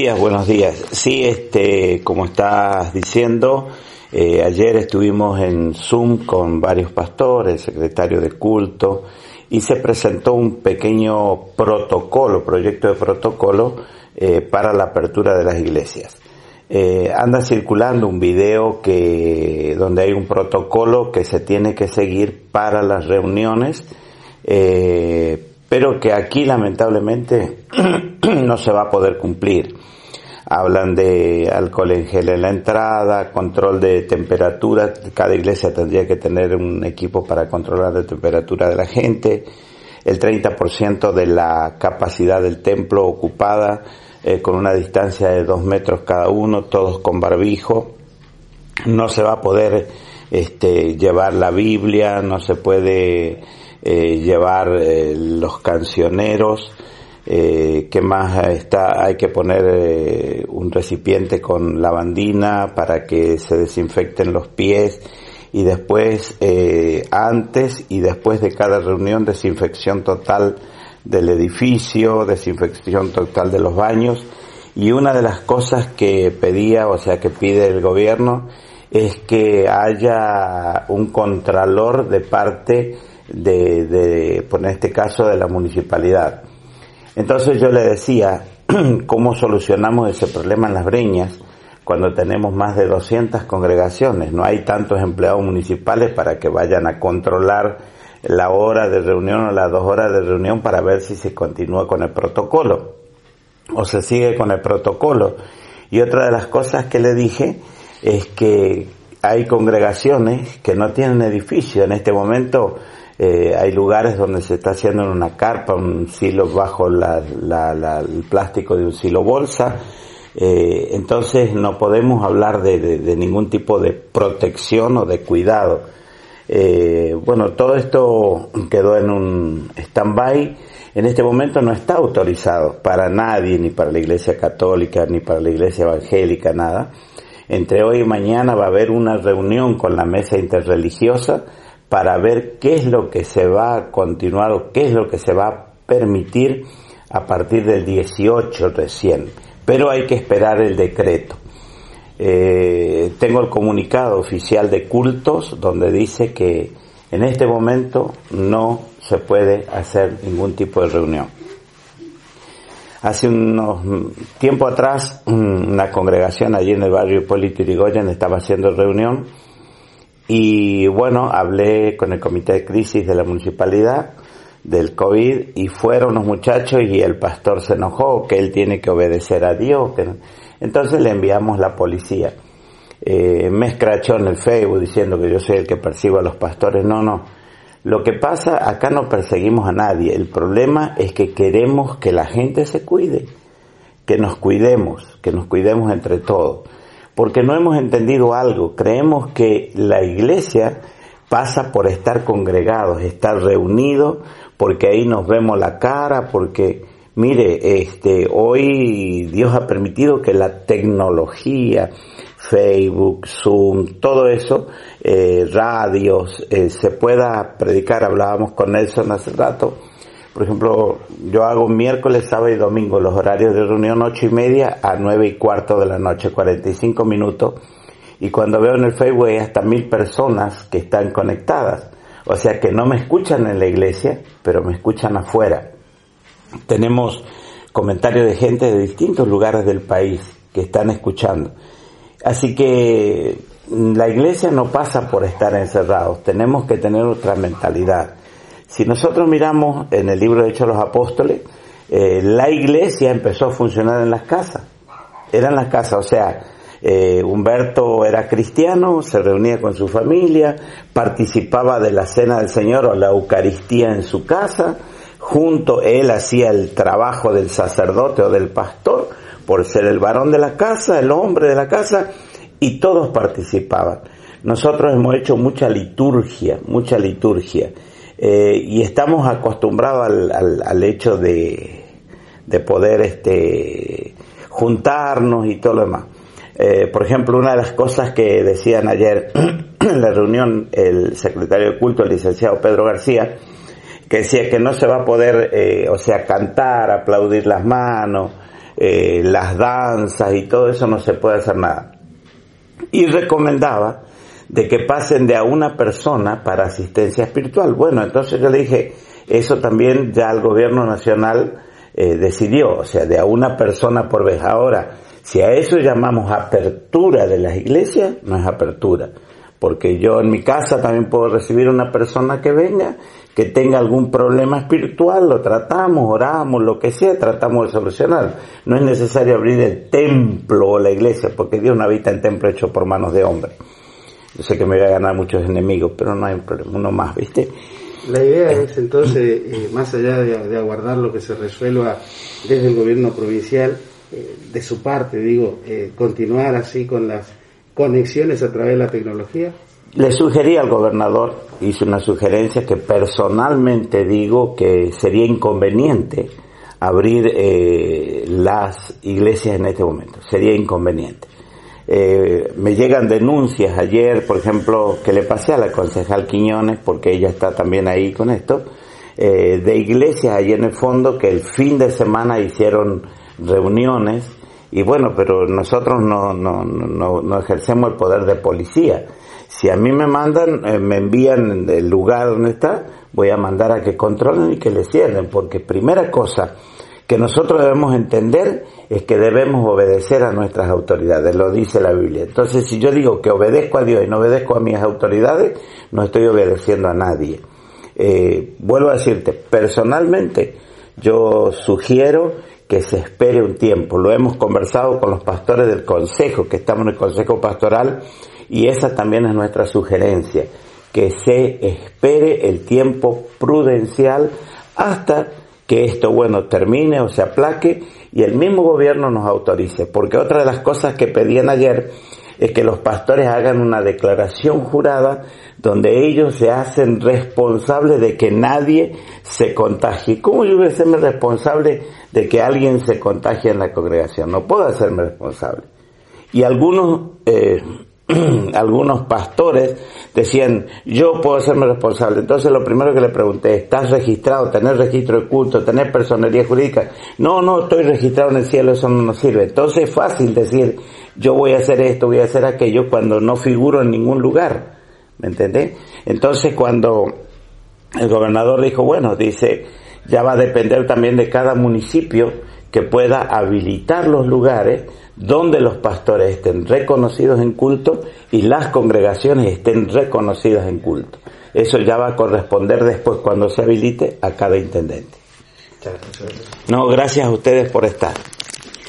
buenos días. Sí, este, como estás diciendo, eh, ayer estuvimos en Zoom con varios pastores, secretario de culto, y se presentó un pequeño protocolo, proyecto de protocolo eh, para la apertura de las iglesias. Eh, anda circulando un video que donde hay un protocolo que se tiene que seguir para las reuniones, pero que aquí lamentablemente no se va a poder cumplir. Hablan de alcohol en gel en la entrada, control de temperatura, cada iglesia tendría que tener un equipo para controlar la temperatura de la gente, el 30% de la capacidad del templo ocupada eh, con una distancia de dos metros cada uno, todos con barbijo, no se va a poder este, llevar la Biblia, no se puede eh, llevar eh, los cancioneros, eh, ¿Qué más está? Hay que poner eh, un recipiente con lavandina para que se desinfecten los pies y después, eh, antes y después de cada reunión, desinfección total del edificio, desinfección total de los baños. Y una de las cosas que pedía, o sea, que pide el gobierno, es que haya un contralor de parte de, de, por este caso, de la municipalidad entonces yo le decía, ¿cómo solucionamos ese problema en las breñas cuando tenemos más de 200 congregaciones? No hay tantos empleados municipales para que vayan a controlar la hora de reunión o las dos horas de reunión para ver si se continúa con el protocolo o se sigue con el protocolo. Y otra de las cosas que le dije es que hay congregaciones que no tienen edificio. En este momento eh, hay lugares donde se está haciendo en una carpa, un silo bajo la, la, el plástico de un silo bolsa. Eh, entonces no podemos hablar de, de, ningún tipo de protección o de cuidado. Eh, bueno, todo esto quedó en un stand-by. En este momento no está autorizado para nadie, ni para la Iglesia Católica, ni para la Iglesia Evangélica, nada. Entre hoy y mañana va a haber una reunión con la mesa interreligiosa para ver qué es lo que se va a continuar o qué es lo que se va a permitir a partir del 18 recién. Pero hay que esperar el decreto. Eh, tengo el comunicado oficial de cultos donde dice que en este momento no se puede hacer ningún tipo de reunión. Hace unos tiempo atrás, una congregación allí en el barrio Hipólito Yrigoyen estaba haciendo reunión y bueno, hablé con el comité de crisis de la municipalidad del COVID y fueron los muchachos y el pastor se enojó que él tiene que obedecer a Dios. Entonces le enviamos la policía. Eh, me escrachó en el Facebook diciendo que yo soy el que persigo a los pastores. No, no. Lo que pasa, acá no perseguimos a nadie. El problema es que queremos que la gente se cuide, que nos cuidemos, que nos cuidemos entre todos porque no hemos entendido algo. Creemos que la iglesia pasa por estar congregados, estar reunidos, porque ahí nos vemos la cara, porque mire, este, hoy Dios ha permitido que la tecnología, Facebook, Zoom, todo eso, eh, radios, eh, se pueda predicar. Hablábamos con Nelson hace rato por ejemplo, yo hago miércoles, sábado y domingo los horarios de reunión ocho y media a nueve y cuarto de la noche, 45 minutos. Y cuando veo en el Facebook hay hasta mil personas que están conectadas. O sea que no me escuchan en la iglesia, pero me escuchan afuera. Tenemos comentarios de gente de distintos lugares del país que están escuchando. Así que la iglesia no pasa por estar encerrados, tenemos que tener otra mentalidad. Si nosotros miramos en el libro de Hechos de los Apóstoles, eh, la iglesia empezó a funcionar en las casas. Eran las casas, o sea, eh, Humberto era cristiano, se reunía con su familia, participaba de la cena del Señor o la Eucaristía en su casa, junto él hacía el trabajo del sacerdote o del pastor, por ser el varón de la casa, el hombre de la casa, y todos participaban. Nosotros hemos hecho mucha liturgia, mucha liturgia. Eh, y estamos acostumbrados al, al, hecho de, de, poder este, juntarnos y todo lo demás. Eh, por ejemplo, una de las cosas que decían ayer en la reunión el secretario de culto, el licenciado Pedro García, que decía que no se va a poder, eh, o sea, cantar, aplaudir las manos, eh, las danzas y todo eso no se puede hacer nada. Y recomendaba de que pasen de a una persona para asistencia espiritual. Bueno, entonces yo le dije, eso también ya el gobierno nacional eh, decidió, o sea, de a una persona por vez. Ahora, si a eso llamamos apertura de las iglesias, no es apertura. Porque yo en mi casa también puedo recibir una persona que venga, que tenga algún problema espiritual, lo tratamos, oramos, lo que sea, tratamos de solucionar. No es necesario abrir el templo o la iglesia, porque Dios no habita en templo hecho por manos de hombre. Yo sé que me voy a ganar muchos enemigos, pero no hay problema, uno más, ¿viste? La idea es entonces, eh, más allá de, aguardar lo que se resuelva desde el gobierno provincial, eh, de su parte, digo, eh, continuar así con las conexiones a través de la tecnología. Le sugerí al gobernador, hice una sugerencia que personalmente digo que sería inconveniente abrir las iglesias en este momento, sería inconveniente. Eh, me llegan denuncias ayer, por ejemplo, que le pasé a la concejal Quiñones, porque ella está también ahí con esto, eh, de iglesias ahí en el fondo que el fin de semana hicieron reuniones y bueno, pero nosotros no, no, no, no ejercemos el poder de policía. Si a mí me mandan, eh, me envían del lugar donde está, voy a mandar a que controlen y que le cierren, porque primera cosa, que nosotros debemos entender es que debemos obedecer a nuestras autoridades, lo dice la Biblia. Entonces, si yo digo que obedezco a Dios y no obedezco a mis autoridades, no estoy obedeciendo a nadie. Eh, vuelvo a decirte, personalmente, yo sugiero que se espere un tiempo. Lo hemos conversado con los pastores del consejo, que estamos en el consejo pastoral, y esa también es nuestra sugerencia, que se espere el tiempo prudencial hasta que esto, bueno, termine o se aplaque y el mismo gobierno nos autorice. Porque otra de las cosas que pedían ayer es que los pastores hagan una declaración jurada donde ellos se hacen responsables de que nadie se contagie. ¿Cómo yo voy a hacerme responsable de que alguien se contagie en la congregación? No puedo hacerme responsable. Y algunos eh, algunos pastores decían, yo puedo hacerme responsable. Entonces lo primero que le pregunté, ¿estás registrado? ¿Tener registro de culto? ¿Tener personería jurídica? No, no, estoy registrado en el cielo, eso no nos sirve. Entonces es fácil decir, yo voy a hacer esto, voy a hacer aquello, cuando no figuro en ningún lugar. ¿Me entendés? Entonces cuando el gobernador dijo, bueno, dice, ya va a depender también de cada municipio que pueda habilitar los lugares donde los pastores estén reconocidos en culto y las congregaciones estén reconocidas en culto. Eso ya va a corresponder después cuando se habilite a cada intendente. No, gracias a ustedes por estar.